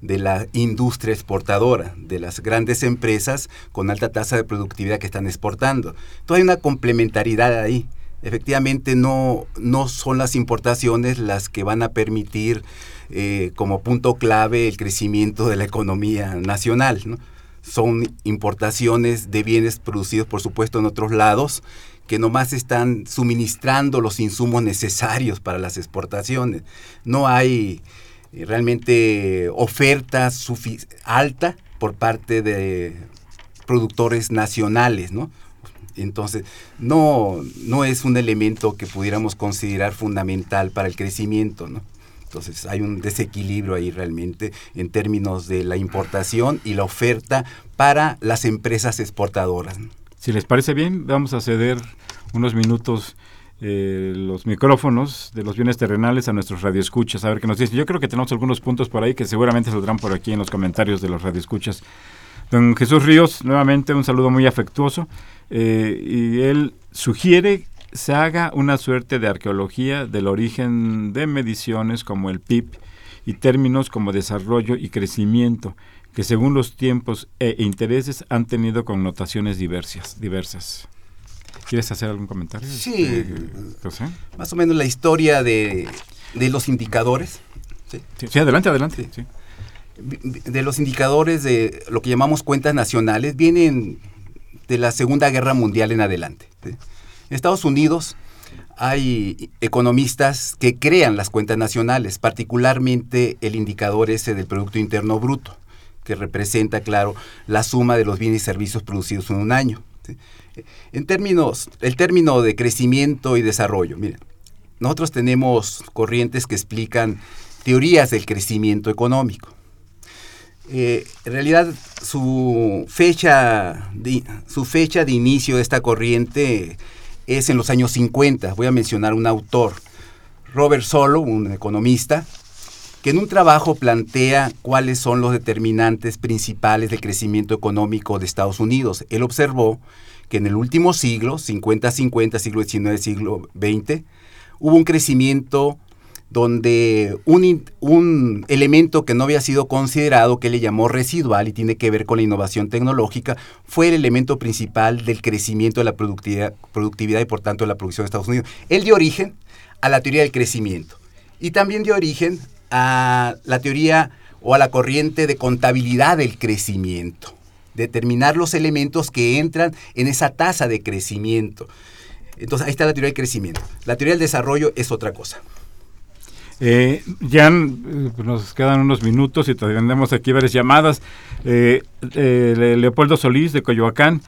de la industria exportadora, de las grandes empresas con alta tasa de productividad que están exportando. Entonces hay una complementariedad ahí. Efectivamente no, no son las importaciones las que van a permitir eh, como punto clave el crecimiento de la economía nacional, son importaciones de bienes producidos, por supuesto, en otros lados, que nomás están suministrando los insumos necesarios para las exportaciones. No hay eh, realmente oferta alta por parte de productores nacionales, ¿no? Entonces, no, no es un elemento que pudiéramos considerar fundamental para el crecimiento, ¿no? Entonces hay un desequilibrio ahí realmente en términos de la importación y la oferta para las empresas exportadoras. Si les parece bien, vamos a ceder unos minutos eh, los micrófonos de los bienes terrenales a nuestros radioescuchas, a ver qué nos dicen. Yo creo que tenemos algunos puntos por ahí que seguramente saldrán por aquí en los comentarios de los radioescuchas. Don Jesús Ríos, nuevamente un saludo muy afectuoso, eh, y él sugiere se haga una suerte de arqueología del origen de mediciones como el PIB y términos como desarrollo y crecimiento, que según los tiempos e intereses han tenido connotaciones diversas. diversas. ¿Quieres hacer algún comentario? Sí, eh, más o menos la historia de, los indicadores. Sí, adelante, adelante. De los indicadores de lo que llamamos cuentas nacionales vienen de la Segunda Guerra Mundial en adelante. En Estados Unidos hay economistas que crean las cuentas nacionales, particularmente el indicador ese del Producto Interno Bruto, que representa, claro, la suma de los bienes y servicios producidos en un año. En términos, el término de crecimiento y desarrollo, miren, nosotros tenemos corrientes que explican teorías del crecimiento económico. Eh, en realidad, su fecha, de, su fecha de inicio de esta corriente es en los años 50. Voy a mencionar un autor, Robert Solo, un economista, que en un trabajo plantea cuáles son los determinantes principales del crecimiento económico de Estados Unidos. Él observó que en el último siglo, 50-50, siglo XIX, siglo XX, hubo un crecimiento donde un, elemento que no había sido considerado, que le llamó residual y tiene que ver con la innovación tecnológica, fue el elemento principal del crecimiento de la productividad, productividad y por tanto de la producción de Estados Unidos. Él dio origen a la teoría del crecimiento y también dio origen a la teoría o a la corriente de contabilidad del crecimiento, determinar los elementos que entran en esa tasa de crecimiento. Entonces ahí está la teoría del crecimiento. La teoría del desarrollo es otra cosa. Eh, ya eh, nos quedan unos minutos y tenemos aquí varias llamadas. Eh, eh, Leopoldo Solís de Coyoacán,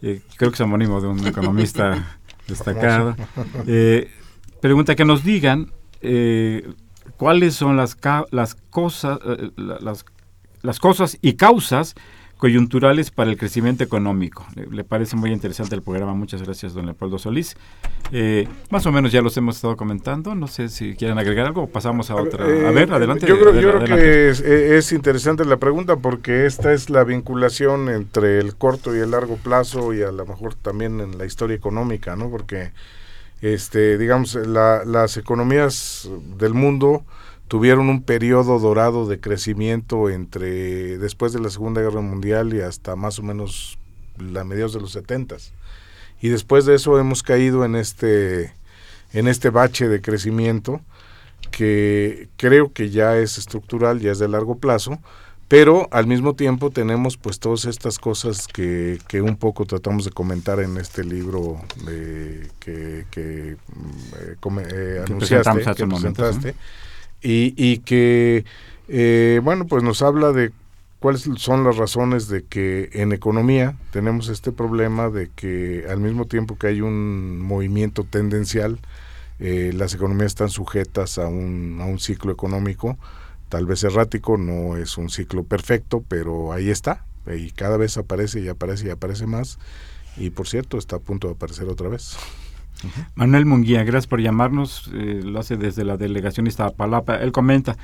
creo que es homónimo de un economista destacado, pregunta que nos digan cuáles son las, las, cosas, las, las cosas y causas coyunturales para el crecimiento económico. Le, parece muy interesante el programa. Muchas gracias, don Leopoldo Solís. Eh, más o menos ya los hemos estado comentando. No sé si quieren agregar algo o pasamos a otra. a ver, adelante. Yo creo, que es, interesante la pregunta porque esta es la vinculación entre el corto y el largo plazo y a lo mejor también en la historia económica, ¿no? Porque, este, digamos, las economías del mundo tuvieron un periodo dorado de crecimiento entre después de la Segunda Guerra Mundial y hasta más o menos la mediados de los setentas. Y después de eso hemos caído en este en este bache de crecimiento que creo que ya es estructural, ya es de largo plazo, pero al mismo tiempo tenemos pues todas estas cosas que, que un poco tratamos de comentar en este libro de, que, que, mm, eh, eh, anunciaste, que presentaste y, y que, eh, bueno, pues nos habla de cuáles son las razones de que en economía tenemos este problema de que al mismo tiempo que hay un movimiento tendencial, eh, las economías están sujetas a un, a un ciclo económico, tal vez errático, no es un ciclo perfecto, pero ahí está, y cada vez aparece y aparece y aparece más, y por cierto está a punto de aparecer otra vez. Manuel Munguía, gracias por llamarnos, eh, lo hace desde la delegación Iztapalapa. Él comenta,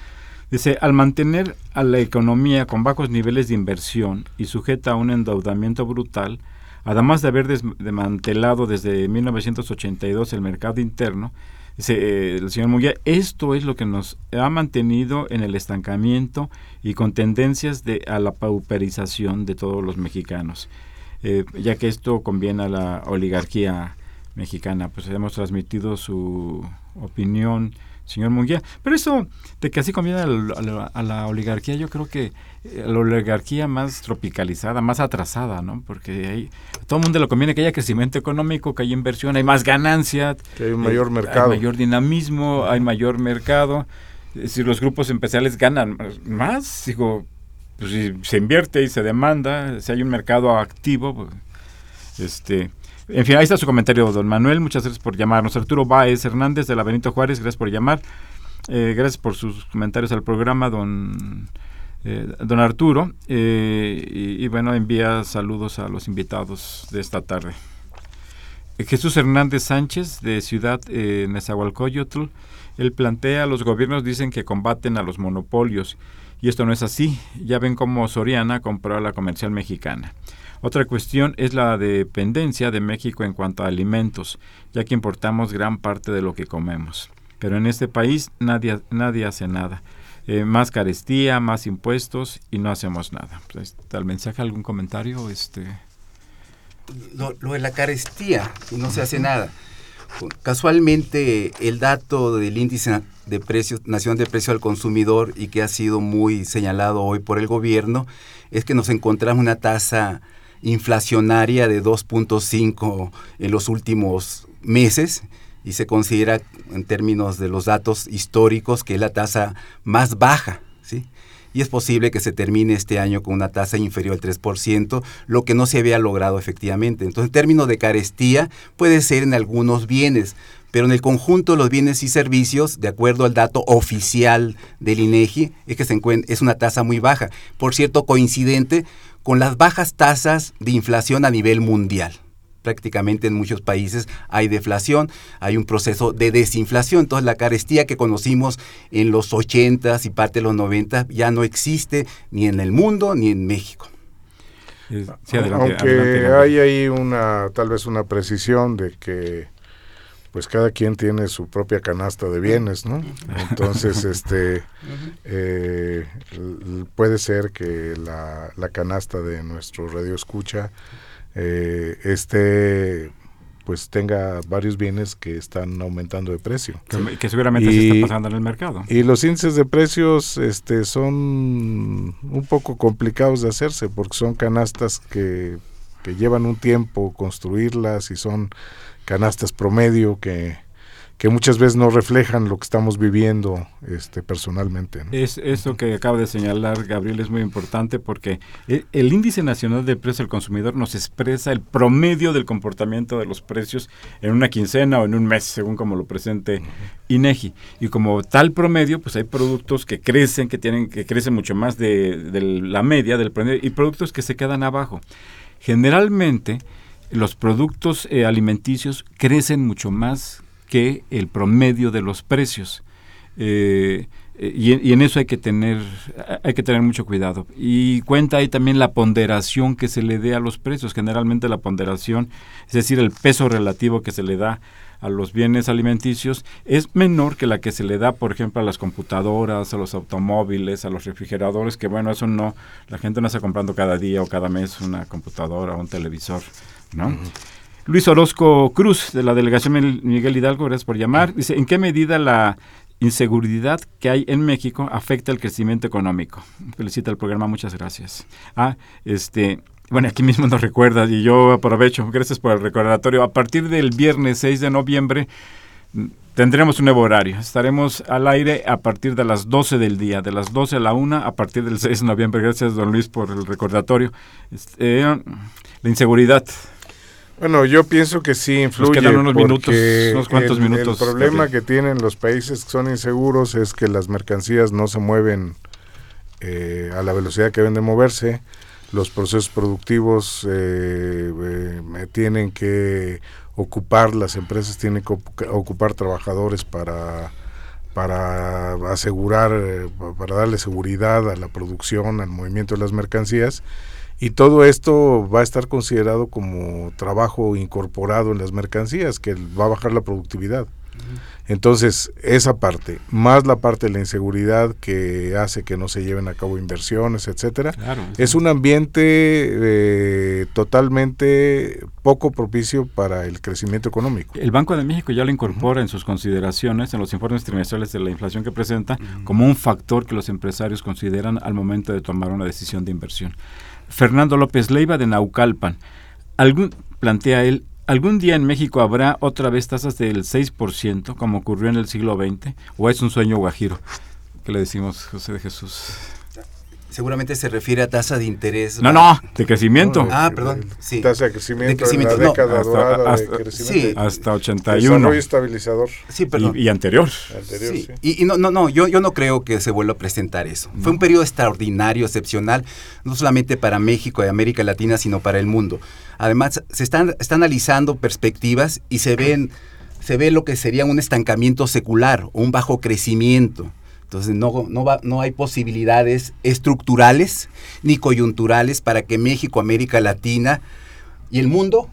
dice, al mantener a la economía con bajos niveles de inversión y sujeta a un endeudamiento brutal, además de haber desmantelado desde 1982 el mercado interno, dice eh, el señor Munguía, esto es lo que nos ha mantenido en el estancamiento y con tendencias de, a la pauperización de todos los mexicanos, eh, ya que esto conviene a la oligarquía mexicana. Pues hemos transmitido su opinión señor Munguía. Pero eso de que así conviene a la, a la oligarquía, yo creo que eh, la oligarquía más tropicalizada, más atrasada, ¿no? Porque hay, a todo el mundo le conviene que haya crecimiento económico, que haya inversión, hay más ganancia, que hay un mayor eh, mercado, hay mayor dinamismo, hay mayor mercado. Si los grupos empresariales ganan más, digo, pues si se invierte y se demanda, si hay un mercado activo, pues, este, en fin, ahí está su comentario, don Manuel. Muchas gracias por llamarnos. Arturo Báez Hernández de la Benito Juárez, gracias por llamar. Eh, gracias por sus comentarios al programa, don, eh, don Arturo. Eh, y, bueno, envía saludos a los invitados de esta tarde. Jesús Hernández Sánchez, de Ciudad Nezahualcóyotl, él plantea, los gobiernos dicen que combaten a los monopolios, y esto no es así. Ya ven cómo Soriana compró a la comercial mexicana. Otra cuestión es la dependencia de México en cuanto a alimentos, ya que importamos gran parte de lo que comemos. Pero en este país nadie, nadie hace nada. Eh, más carestía, más impuestos y no hacemos nada. Pues, ¿El mensaje, algún comentario? Este... Lo, lo, de la carestía no se hace nada. Casualmente el dato del índice de precios, nacional de precio al consumidor y que ha sido muy señalado hoy por el gobierno es que nos encontramos una tasa inflacionaria de 2.5 en los últimos meses y se considera en términos de los datos históricos que es la tasa más baja, ¿sí? Y es posible que se termine este año con una tasa inferior al 3%, lo que no se había logrado efectivamente. Entonces, en términos de carestía, puede ser en algunos bienes, pero en el conjunto de los bienes y servicios, de acuerdo al dato oficial del INEGI, es que se es una tasa muy baja. Por cierto, coincidente con las bajas tasas de inflación a nivel mundial prácticamente en muchos países hay deflación, hay un proceso de desinflación. Entonces la carestía que conocimos en los 80s y parte de los 90 ya no existe ni en el mundo ni en México. Sí, adelante, Aunque adelante, hay ahí una, tal vez una precisión de que pues cada quien tiene su propia canasta de bienes, ¿no? Entonces, este, eh, puede ser que la, la canasta de nuestro radio escucha eh, este pues tenga varios bienes que están aumentando de precio. Que, que seguramente y, se está pasando en el mercado. Y los índices de precios este, son un poco complicados de hacerse porque son canastas que, que llevan un tiempo construirlas y son canastas promedio que, que muchas veces no reflejan lo que estamos viviendo este, personalmente. ¿no? Es eso que acaba de señalar Gabriel es muy importante porque el, el, índice nacional de precio del consumidor nos expresa el promedio del comportamiento de los precios en una quincena o en un mes, según como lo presente uh -huh. INEGI. Y como tal promedio, pues hay productos que crecen, que tienen, que crecen mucho más de, de la media del promedio y productos que se quedan abajo. Generalmente los productos eh, alimenticios crecen mucho más que el promedio de los precios. Eh, y, y, en eso hay que tener hay que tener mucho cuidado. Y cuenta ahí también la ponderación que se le dé a los precios. Generalmente la ponderación es decir el peso relativo que se le da a los bienes alimenticios es menor que la que se le da por ejemplo a las computadoras a los automóviles a los refrigeradores que bueno eso no la gente no está comprando cada día o cada mes una computadora o un televisor no uh -huh. Luis Orozco Cruz, de la delegación Miguel Hidalgo, gracias por llamar. Dice, ¿en qué medida la inseguridad que hay en México afecta el crecimiento económico? Felicita el programa, muchas gracias. Ah, este, bueno, aquí mismo nos recuerda y yo aprovecho, gracias por el recordatorio. A partir del viernes 6 de noviembre tendremos un nuevo horario. Estaremos al aire a partir de las 12 del día, de las 12 a la 1 a partir del 6 de noviembre. Gracias, don Luis, por el recordatorio. Este, eh, la inseguridad. Bueno, yo pienso que sí influye. Nos quedan unos minutos, unos cuantos el, minutos. El problema que tienen los países que son inseguros es que las mercancías no se mueven eh, a la velocidad que deben de moverse. Los procesos productivos eh, eh, tienen que ocupar, las empresas tienen que ocupar trabajadores para para asegurar, eh, para darle seguridad a la producción, al movimiento de las mercancías y todo esto va a estar considerado como trabajo incorporado en las mercancías, que va a bajar la productividad. Entonces, esa parte, más la parte de la inseguridad que hace que no se lleven a cabo inversiones, etcétera, es un ambiente eh, totalmente poco propicio para el crecimiento económico. El Banco de México ya lo incorpora en sus consideraciones, en los informes trimestrales de la inflación que presenta, como un factor que los empresarios consideran al momento de tomar una decisión de inversión. Fernando López Leiva de Naucalpan. Plantea él, ¿Algún día en México habrá otra vez tasas del 6%, como ocurrió en el siglo XX? ¿O es un sueño guajiro? ¿Qué le decimos, José de Jesús? Seguramente se refiere a tasa de interés. No, no, de crecimiento. ah, perdón. Sí. Tasa de crecimiento, en la década hasta, dorada hasta, de crecimiento. Sí. Hasta 81. Desarrollo estabilizador. Sí, perdón. Y, y anterior. anterior sí. Y, y, no, no, no, yo, yo no creo que se vuelva a presentar eso. No. Fue un periodo extraordinario, excepcional, no solamente para México y América Latina, sino para el mundo. Además, se están, están analizando perspectivas y se ven, se ve lo que sería un estancamiento secular o un bajo crecimiento. Entonces no, no, va, no hay posibilidades estructurales ni coyunturales para que México, América Latina y el mundo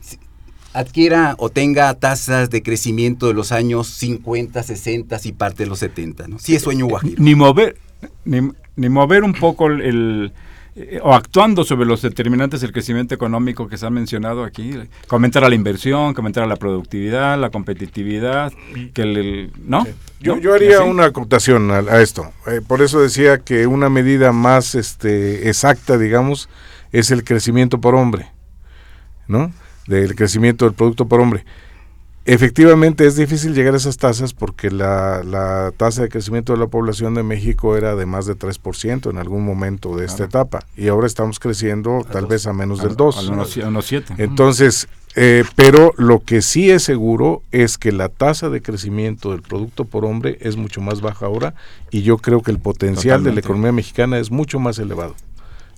adquiera o tenga tasas de crecimiento de los años 50, 60 y parte de los 70. ¿no? Sí es sueño guajiro. Ni mover, ni, ni mover un poco el, el eh, o actuando sobre los determinantes del crecimiento económico que se han mencionado aquí, comentar a la inversión, comentar a la productividad, la competitividad, que el, el ¿no? Sí. Yo, yo, haría una acotación a, a esto. Eh, por eso decía que una medida más este, exacta, digamos, es el crecimiento por hombre, ¿no? Del crecimiento del producto por hombre. Efectivamente es difícil llegar a esas tasas porque la, la, tasa de crecimiento de la población de México era de más de 3% en algún momento de esta claro. etapa y ahora estamos creciendo a tal dos, vez a menos a, del 2. A unos, 7. Entonces, eh, pero lo que sí es seguro es que la tasa de crecimiento del producto por hombre es mucho más baja ahora y yo creo que el potencial Totalmente. de la economía mexicana es mucho más elevado.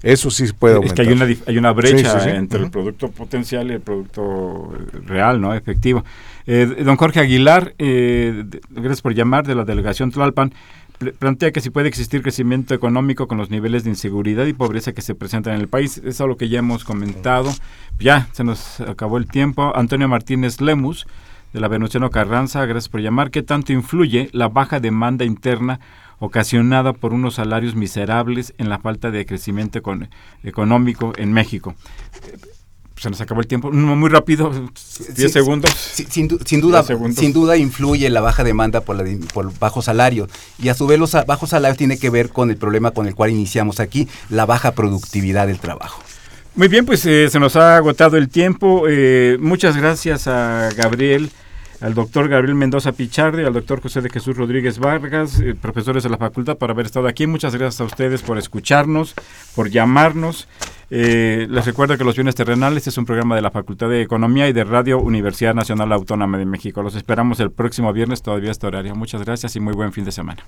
Eso sí puede aumentar. Es que hay una, hay una brecha sí, sí, sí. entre uh -huh. el producto potencial y el producto real, ¿no? Efectivo. Eh, don Jorge Aguilar, eh, gracias por llamar de la delegación Tlalpan. Plantea que si puede existir crecimiento económico con los niveles de inseguridad y pobreza que se presentan en el país. Es algo que ya hemos comentado. Ya se nos acabó el tiempo. Antonio Martínez Lemus, de la Venustiano Carranza, gracias por llamar. ¿Qué tanto influye la baja demanda interna ocasionada por unos salarios miserables en la falta de crecimiento econ económico en México. Se nos acabó el tiempo. Muy rápido, 10 sí, segundos. Sí, sin, sin, duda, sin duda influye la baja demanda por, la, por bajo salario. Y a su vez los bajos salarios tiene que ver con el problema con el cual iniciamos aquí, la baja productividad del trabajo. Muy bien, pues eh, se nos ha agotado el tiempo. Eh, muchas gracias a Gabriel al doctor Gabriel Mendoza Pichardi, al doctor José de Jesús Rodríguez Vargas, eh, profesores de la facultad, por haber estado aquí. Muchas gracias a ustedes por escucharnos, por llamarnos. Eh, les recuerdo que Los Bienes Terrenales es un programa de la Facultad de Economía y de Radio Universidad Nacional Autónoma de México. Los esperamos el próximo viernes, todavía este horario. Muchas gracias y muy buen fin de semana.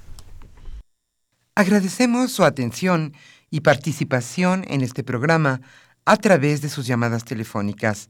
Agradecemos su atención y participación en este programa a través de sus llamadas telefónicas